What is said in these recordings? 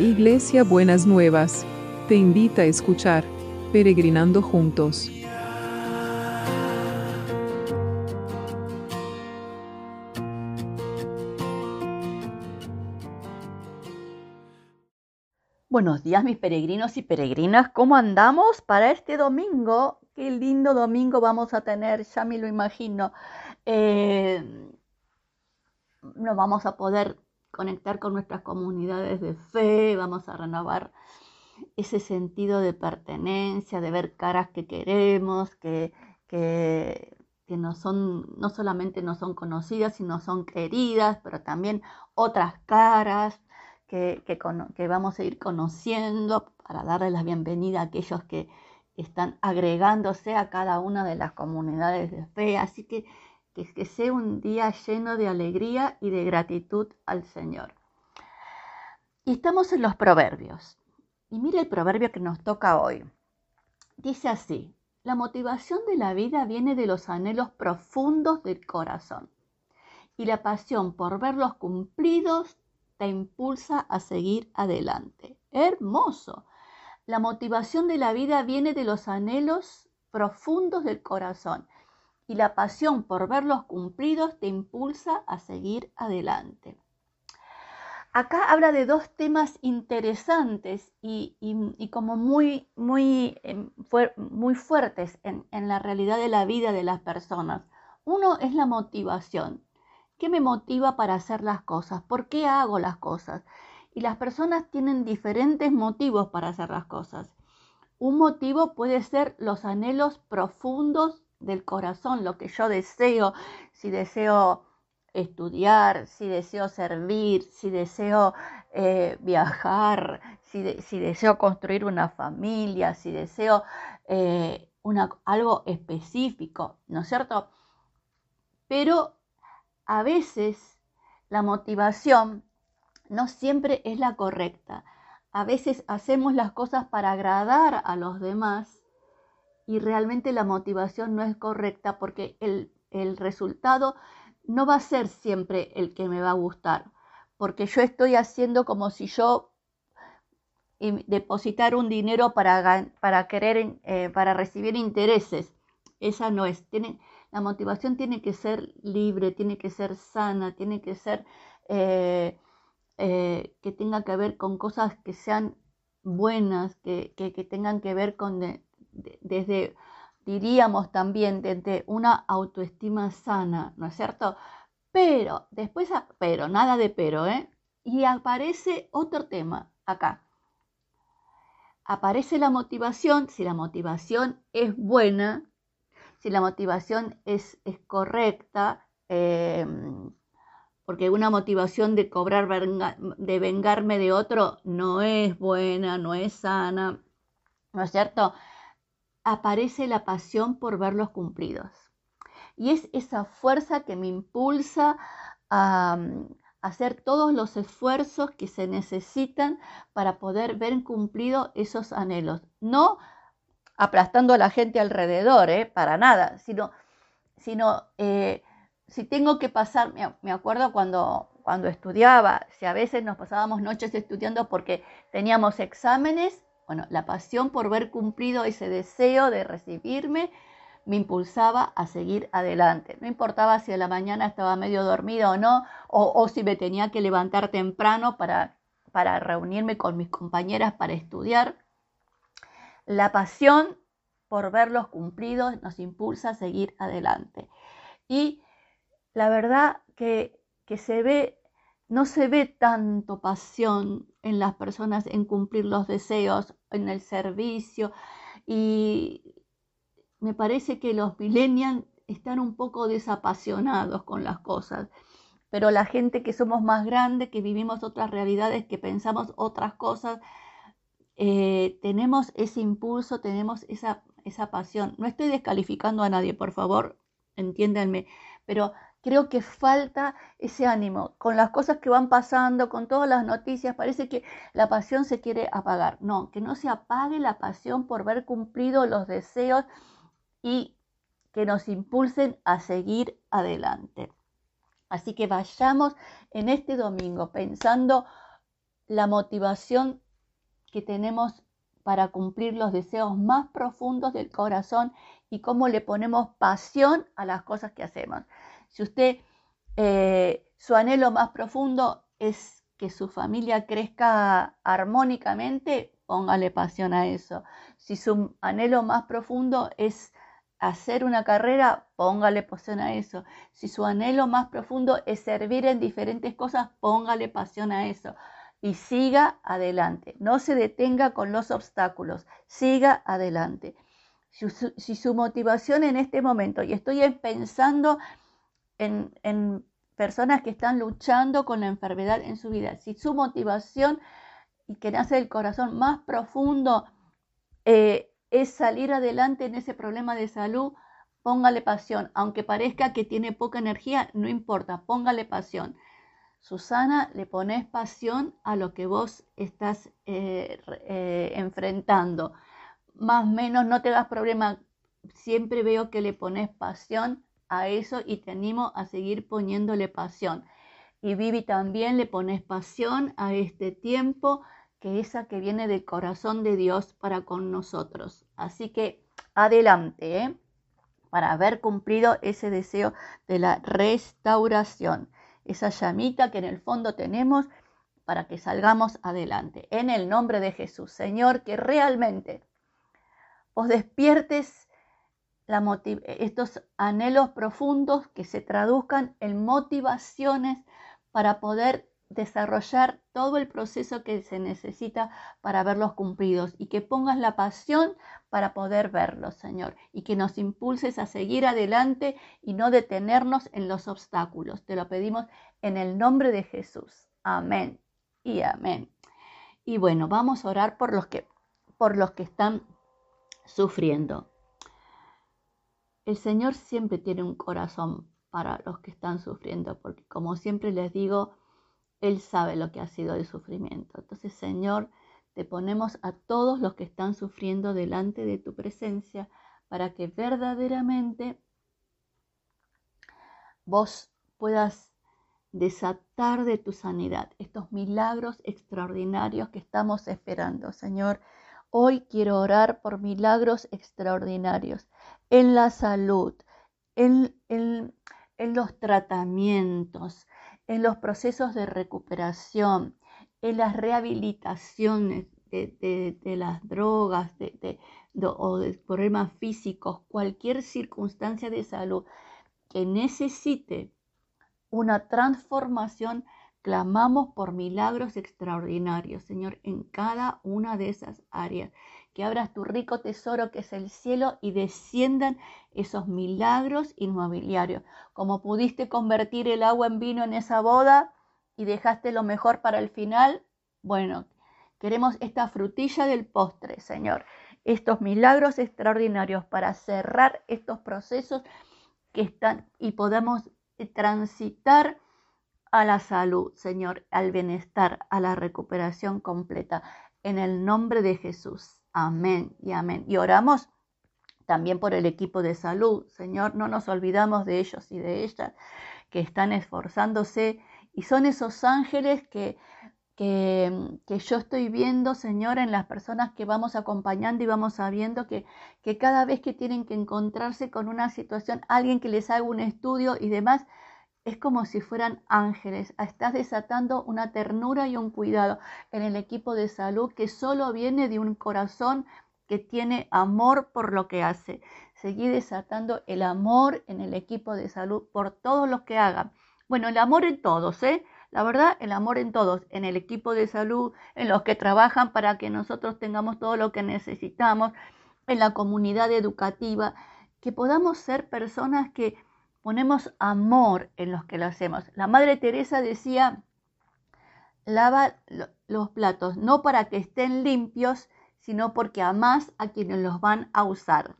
Iglesia Buenas Nuevas, te invita a escuchar Peregrinando Juntos. Buenos días mis peregrinos y peregrinas, ¿cómo andamos para este domingo? Qué lindo domingo vamos a tener, ya me lo imagino. Eh, nos vamos a poder conectar con nuestras comunidades de fe, vamos a renovar ese sentido de pertenencia, de ver caras que queremos, que, que, no, son, no solamente no son conocidas, sino son queridas, pero también otras caras que, que vamos a ir conociendo para darle la bienvenida a aquellos que están agregándose a cada una de las comunidades de fe. Así que que, sea un día lleno de alegría y de gratitud al Señor. Y estamos en los proverbios. Y mire el proverbio que nos toca hoy. Dice así, la motivación de la vida viene de los anhelos profundos del corazón. Y la pasión por verlos cumplidos te impulsa a seguir adelante. Hermoso. La motivación de la vida viene de los anhelos profundos del corazón y la pasión por verlos cumplidos te impulsa a seguir adelante. Acá habla de dos temas interesantes y, como muy, muy, em, muy fuertes en, en la realidad de la vida de las personas. Uno es la motivación. ¿Qué me motiva para hacer las cosas? ¿Por qué hago las cosas? Y las personas tienen diferentes motivos para hacer las cosas. Un motivo puede ser los anhelos profundos del corazón, lo que yo deseo, si deseo estudiar, si deseo servir, si deseo eh, viajar, si, deseo construir una familia, si deseo eh, algo específico, ¿no es cierto? Pero a veces la motivación no siempre es la correcta. A veces hacemos las cosas para agradar a los demás y realmente la motivación no es correcta porque el, resultado no va a ser siempre el que me va a gustar, porque yo estoy haciendo como si yo depositar un dinero para, para querer, eh, para recibir intereses. Esa no es. Tiene, la motivación tiene que ser libre, tiene que ser sana, tiene que ser eh, eh, que tenga que ver con cosas que sean buenas, que, que tengan que ver con desde, diríamos también, desde una autoestima sana, ¿no es cierto? Pero, después, pero, nada de pero, ¿eh? Y aparece otro tema acá. Aparece la motivación, si la motivación es buena, si la motivación es, correcta, em, porque una motivación de cobrar, de vengarme de otro no es buena, no es sana, ¿no es cierto? Aparece la pasión por verlos cumplidos. Y es esa fuerza que me impulsa a, mm, hacer todos los esfuerzos que se necesitan para poder ver cumplidos esos anhelos. No aplastando a la gente alrededor, ¿eh? para nada, sino, sino eh, si tengo que pasar, me, acuerdo cuando, cuando estudiaba, si a veces nos pasábamos noches estudiando porque teníamos exámenes bueno, la pasión por ver cumplido ese deseo de recibirme me impulsaba a seguir adelante. No importaba si a la mañana estaba medio dormida o no, o, si me tenía que levantar temprano para, para reunirme con mis compañeras para estudiar. La pasión por verlos cumplidos nos impulsa a seguir adelante. Y la verdad que, que se ve no se ve tanto pasión en las personas en cumplir los deseos, en el servicio. Y me parece que los millennials están un poco desapasionados con las cosas. Pero la gente que somos más grandes, que vivimos otras realidades, que pensamos otras cosas, eh, tenemos ese impulso, tenemos esa, esa pasión. No estoy descalificando a nadie, por favor, entiéndanme, pero creo que falta ese ánimo. Con las cosas que van pasando, con todas las noticias, parece que la pasión se quiere apagar. No, que no se apague la pasión por ver cumplido los deseos y que nos impulsen a seguir adelante. Así que vayamos en este domingo pensando la motivación que tenemos para cumplir los deseos más profundos del corazón y cómo le ponemos pasión a las cosas que hacemos. Si usted, eh, su anhelo más profundo es que su familia crezca armónicamente, póngale pasión a eso. Si su anhelo más profundo es hacer una carrera, póngale pasión a eso. Si su anhelo más profundo es servir en diferentes cosas, póngale pasión a eso. Y siga adelante. No se detenga con los obstáculos. Siga adelante. Si su, motivación en este momento, y estoy pensando en, personas que están luchando con la enfermedad en su vida, si su motivación y que nace del corazón más profundo eh, es salir adelante en ese problema de salud, póngale pasión. Aunque parezca que tiene poca energía, no importa, póngale pasión. Susana, le pones pasión a lo que vos estás eh, eh, enfrentando. Más o menos no te das problema. Siempre veo que le pones pasión a eso y te animo a seguir poniéndole pasión. Y Vivi también le pones pasión a este tiempo que esa que viene del corazón de Dios para con nosotros. Así que adelante, ¿eh? para haber cumplido ese deseo de la restauración, esa llamita que en el fondo tenemos para que salgamos adelante. En el nombre de Jesús, Señor, que realmente os despiertes estos anhelos profundos que se traduzcan en motivaciones para poder desarrollar todo el proceso que se necesita para verlos cumplidos y que pongas la pasión para poder verlos, Señor, y que nos impulses a seguir adelante y no detenernos en los obstáculos. Te lo pedimos en el nombre de Jesús. Amén y amén. Y bueno, vamos a orar por los que por los que están sufriendo. El Señor siempre tiene un corazón para los que están sufriendo, porque como siempre les digo, él sabe lo que ha sido el sufrimiento. Entonces, Señor, te ponemos a todos los que están sufriendo delante de tu presencia para que verdaderamente vos puedas desatar de tu sanidad estos milagros extraordinarios que estamos esperando, Señor. Hoy quiero orar por milagros extraordinarios en la salud, en, en los tratamientos, en los procesos de recuperación, en las rehabilitaciones de, las drogas o de problemas físicos, cualquier circunstancia de salud que necesite una transformación, clamamos por milagros extraordinarios, Señor, en cada una de esas áreas que abras tu rico tesoro que es el cielo y desciendan esos milagros inmobiliarios. Como pudiste convertir el agua en vino en esa boda y dejaste lo mejor para el final, bueno, queremos esta frutilla del postre, Señor. Estos milagros extraordinarios para cerrar estos procesos que están y podamos transitar a la salud, Señor, al bienestar, a la recuperación completa. En el nombre de Jesús. Amén y amén. Y oramos también por el equipo de salud. Señor, no nos olvidamos de ellos y de ellas que están esforzándose y son esos ángeles que, que, que, yo estoy viendo, Señor, en las personas que vamos acompañando y vamos sabiendo que, que cada vez que tienen que encontrarse con una situación, alguien que les haga un estudio y demás, es como si fueran ángeles. Estás desatando una ternura y un cuidado en el equipo de salud que solo viene de un corazón que tiene amor por lo que hace. Seguí desatando el amor en el equipo de salud por todos los que hagan. Bueno, el amor en todos, ¿eh? La verdad, el amor en todos, en el equipo de salud, en los que trabajan para que nosotros tengamos todo lo que necesitamos, en la comunidad educativa, que podamos ser personas que ponemos amor en los que lo hacemos. La Madre Teresa decía, lava los platos no para que estén limpios, sino porque amás a quienes los van a usar.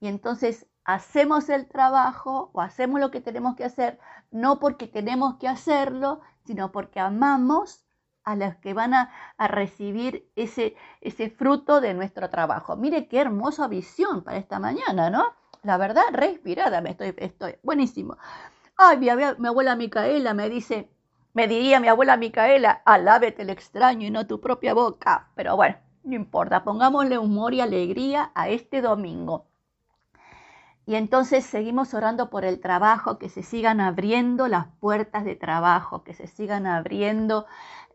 Y entonces hacemos el trabajo o hacemos lo que tenemos que hacer, no porque tenemos que hacerlo, sino porque amamos a los que van a, recibir ese, ese fruto de nuestro trabajo. Mire qué hermosa visión para esta mañana, ¿no? La verdad, re inspirada me estoy, estoy, buenísimo. Ay, mi, abuela Micaela me dice, Me diría mi abuela Micaela, alábete el extraño y no tu propia boca. Pero bueno, no importa, pongámosle humor y alegría a este domingo. Y entonces seguimos orando por el trabajo, que se sigan abriendo las puertas de trabajo, que se sigan abriendo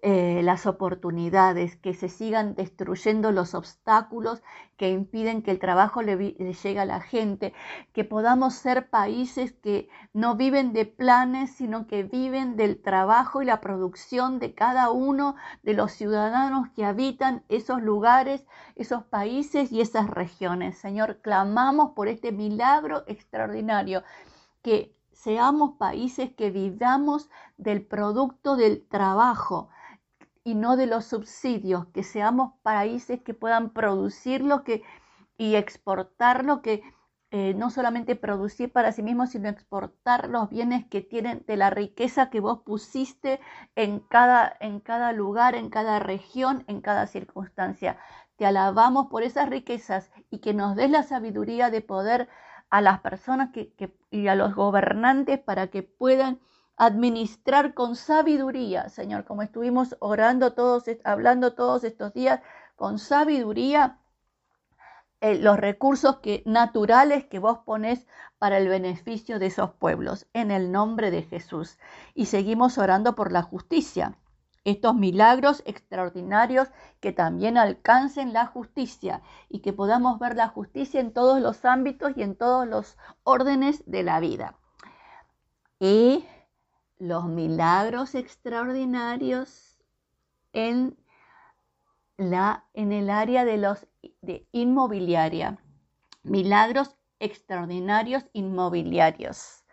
eh, las oportunidades, que se sigan destruyendo los obstáculos que impiden que el trabajo le, llegue a la gente, que podamos ser países que no viven de planes, sino que viven del trabajo y la producción de cada uno de los ciudadanos que habitan esos lugares, esos países y esas regiones. Señor, clamamos por este milagro extraordinario, que seamos países que vivamos del producto del trabajo, y no de los subsidios, que seamos países que puedan producir que y exportar lo que eh, no solamente producir para sí mismos, sino exportar los bienes que tienen de la riqueza que vos pusiste en cada, en cada lugar, en cada región, en cada circunstancia. Te alabamos por esas riquezas y que nos des la sabiduría de poder a las personas que, y a los gobernantes para que puedan administrar con sabiduría, Señor, como estuvimos orando todos, hablando todos estos días, con sabiduría eh, los recursos que, naturales que vos ponés para el beneficio de esos pueblos, en el nombre de Jesús. Y seguimos orando por la justicia, estos milagros extraordinarios que también alcancen la justicia y que podamos ver la justicia en todos los ámbitos y en todos los órdenes de la vida. Y los milagros extraordinarios en, la, en el área de los de inmobiliaria. Milagros extraordinarios inmobiliarios.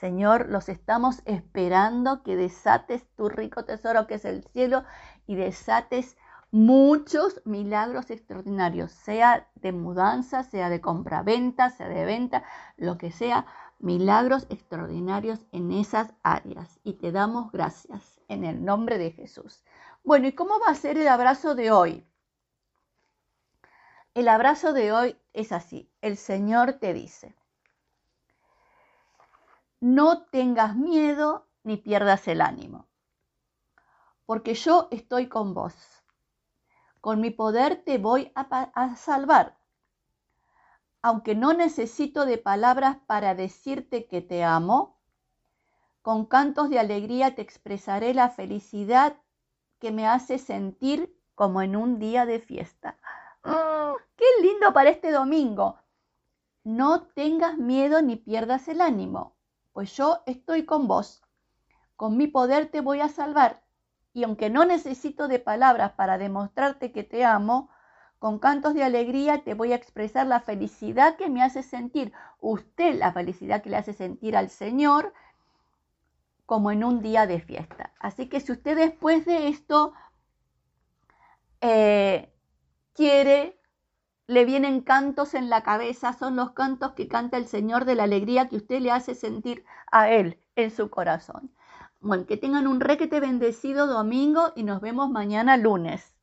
Señor, los estamos esperando que desates tu rico tesoro que es el cielo y desates muchos milagros extraordinarios, sea de mudanza, sea de compra-venta, sea de venta, lo que sea, milagros extraordinarios en esas áreas y te damos gracias en el nombre de Jesús. Bueno, ¿y cómo va a ser el abrazo de hoy? El abrazo de hoy es así. El Señor te dice, no tengas miedo ni pierdas el ánimo, porque yo estoy con vos. Con mi poder te voy a, a salvar aunque no necesito de palabras para decirte que te amo, con cantos de alegría te expresaré la felicidad que me hace sentir como en un día de fiesta. ¡Oh, ¡Qué lindo para este domingo! No tengas miedo ni pierdas el ánimo, pues yo estoy con vos. Con mi poder te voy a salvar. Y aunque no necesito de palabras para demostrarte que te amo, con cantos de alegría te voy a expresar la felicidad que me hace sentir usted, la felicidad que le hace sentir al Señor, como en un día de fiesta. Así que si usted después de esto eh, quiere, le vienen cantos en la cabeza, son los cantos que canta el Señor de la alegría que usted le hace sentir a Él en su corazón. Bueno, que tengan un requete bendecido domingo y nos vemos mañana lunes.